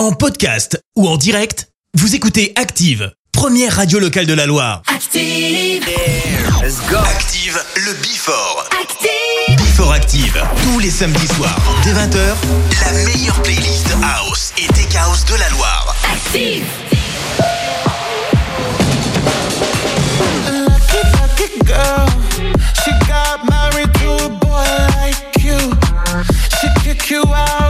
En podcast ou en direct, vous écoutez Active, première radio locale de la Loire. Active! Let's go. Active le Before. Active! Before Active, tous les samedis soirs, dès 20h, la meilleure playlist House et Tech House de la Loire. Active! out.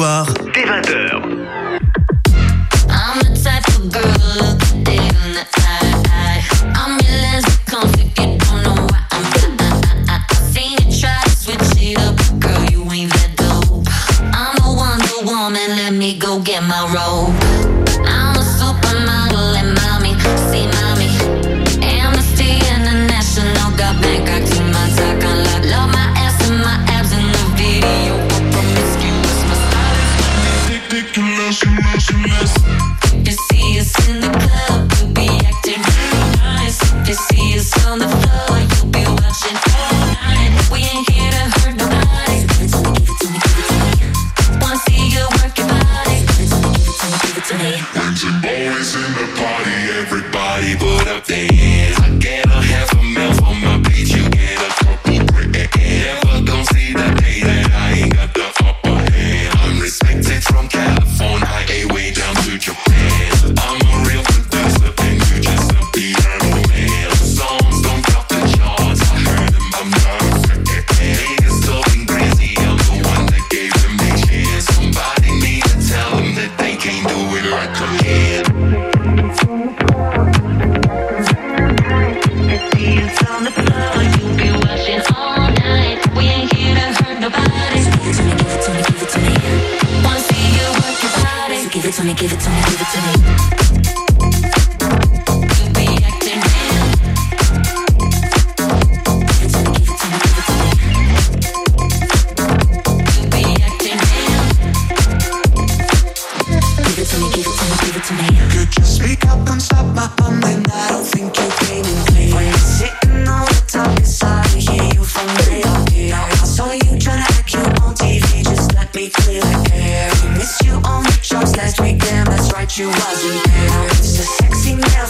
soir. Weekend, you wasn't. It's a sexy never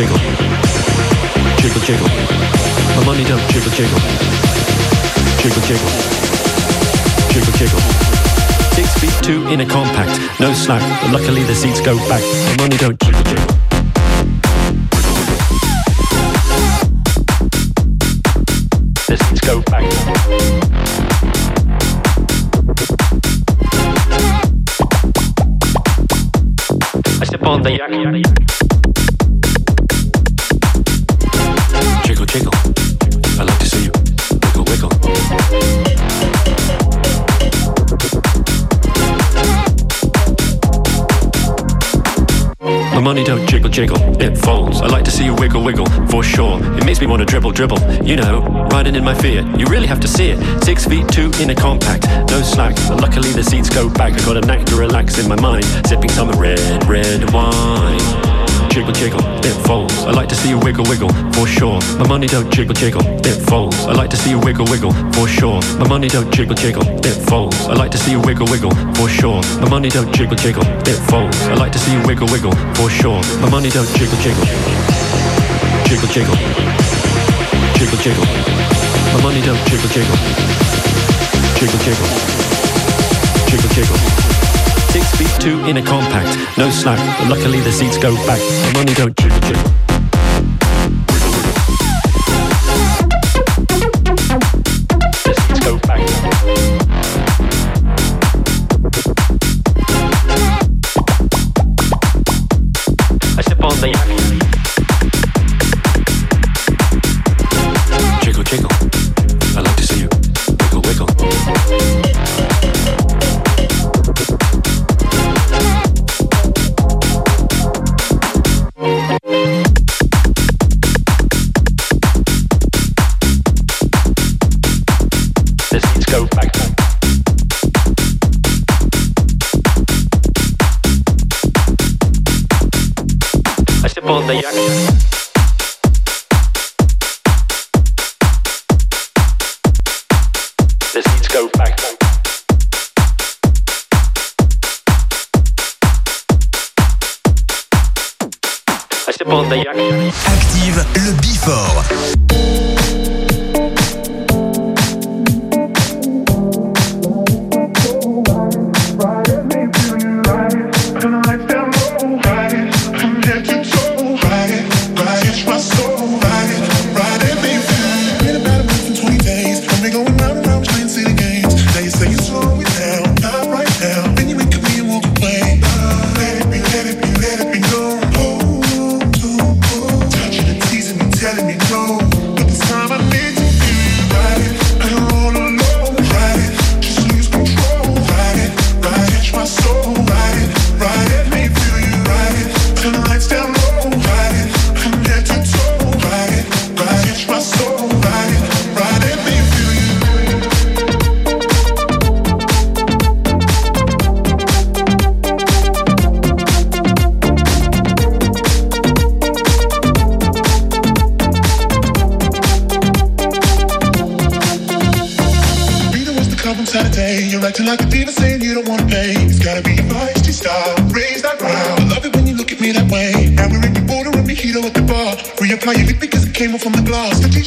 jiggle, jiggle jiggle. My money don't jiggle jiggle, jiggle jiggle, jiggle jiggle. Six feet two in a compact, no slack, but luckily the seats go back. My money don't. Jiggle, it folds. I like to see you wiggle, wiggle, for sure. It makes me want to dribble, dribble. You know, riding in my Fiat. You really have to see it. Six feet two in a compact, no slack. But luckily the seats go back. I got a knack to relax in my mind, sipping some red, red wine. Jiggle, jiggle, it folds. I like to see you wiggle, wiggle, for sure. My money don't jiggle, jiggle, it folds. I like to see you wiggle, wiggle, for sure. My money don't jiggle, jiggle, it folds. I like to see you wiggle, wiggle, for sure. My money don't jiggle, jiggle, it folds. I like to see you wiggle, wiggle, for sure. My money don't jiggle, jiggle, jiggle, jiggle, jiggle, jiggle. My money don't jiggle, jiggle, jiggle, jiggle, jiggle, jiggle. Two in a compact, no slack. But luckily the seats go back. My money don't jiggle, jiggle.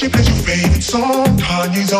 The plays your favorite song. Kanye's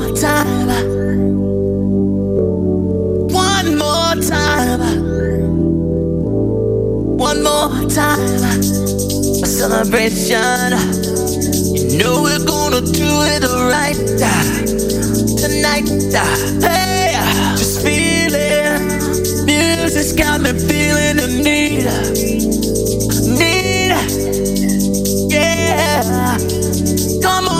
more time. One more time. One more time. A celebration. You know we're gonna do it right tonight. Hey, just feeling. Music's got me feeling the need, need. Yeah, come on.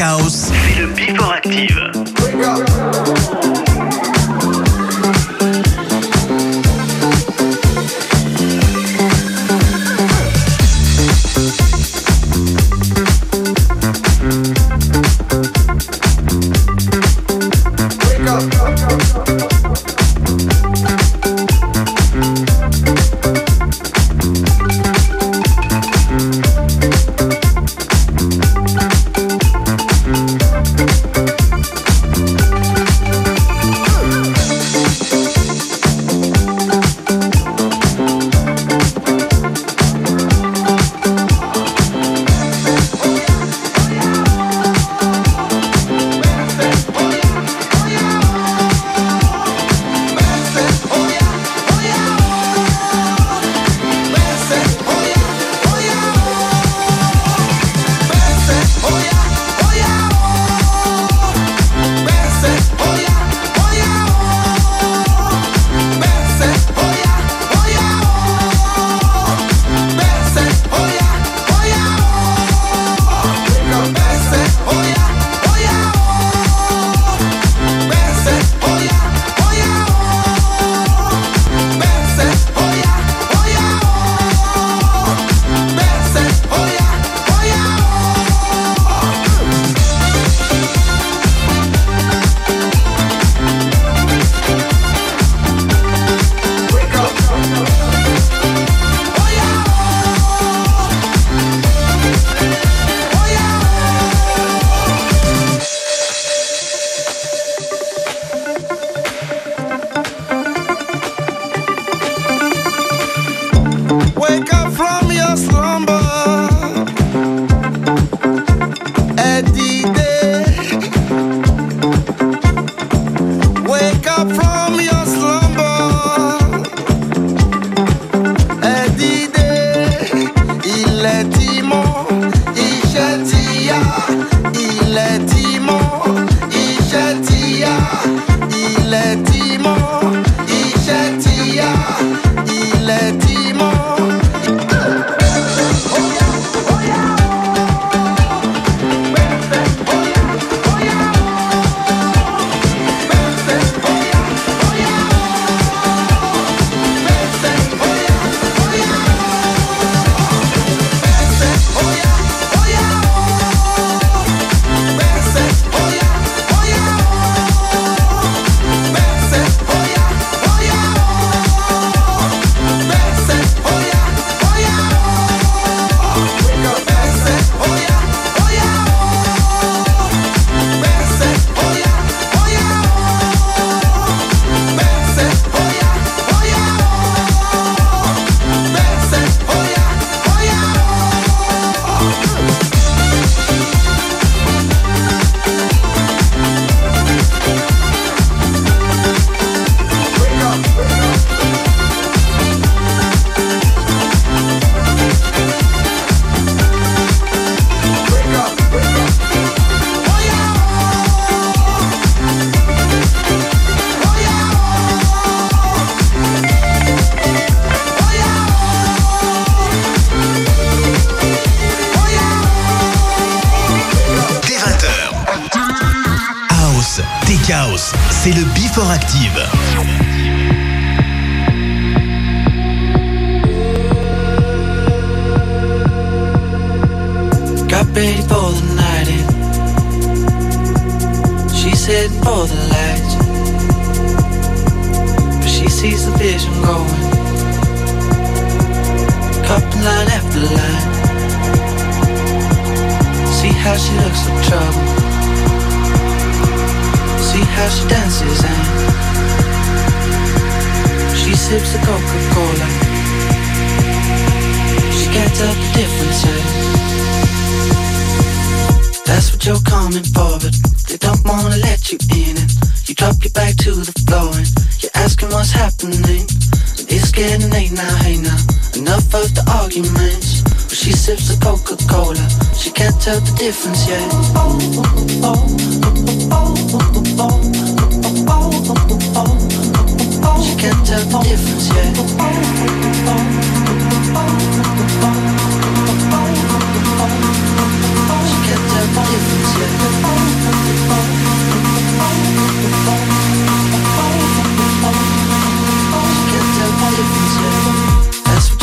Caos. getting late now, hey now. Enough of the arguments. But she sips the Coca-Cola. She can't tell the difference yet. She can't tell the difference yet. She can't tell the difference yet.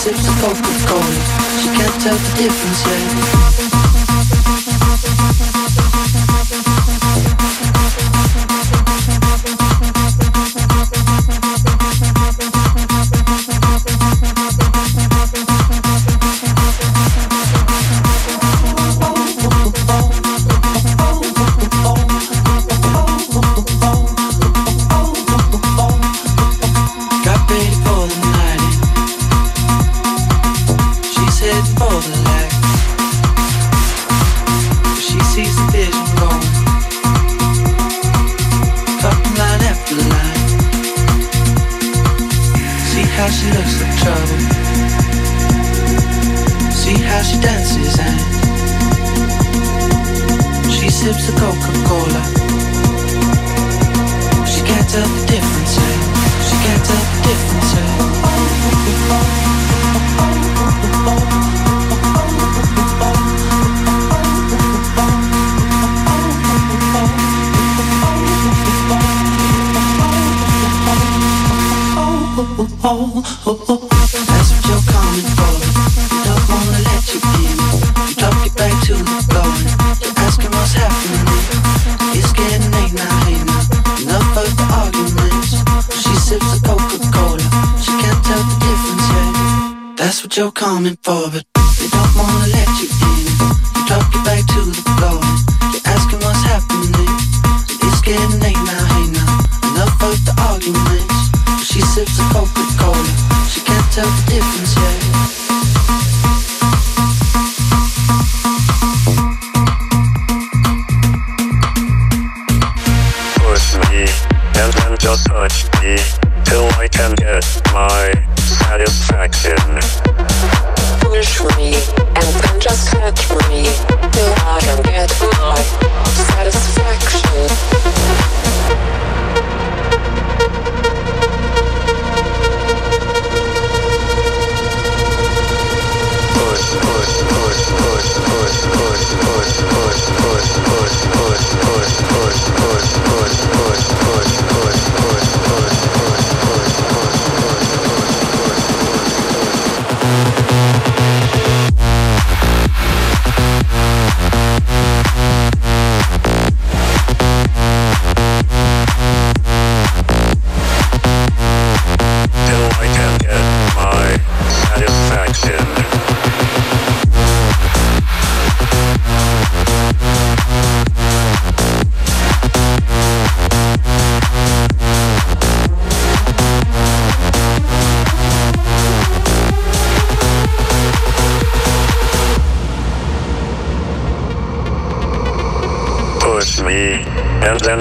sips of focus gold. She can't tell the difference yet.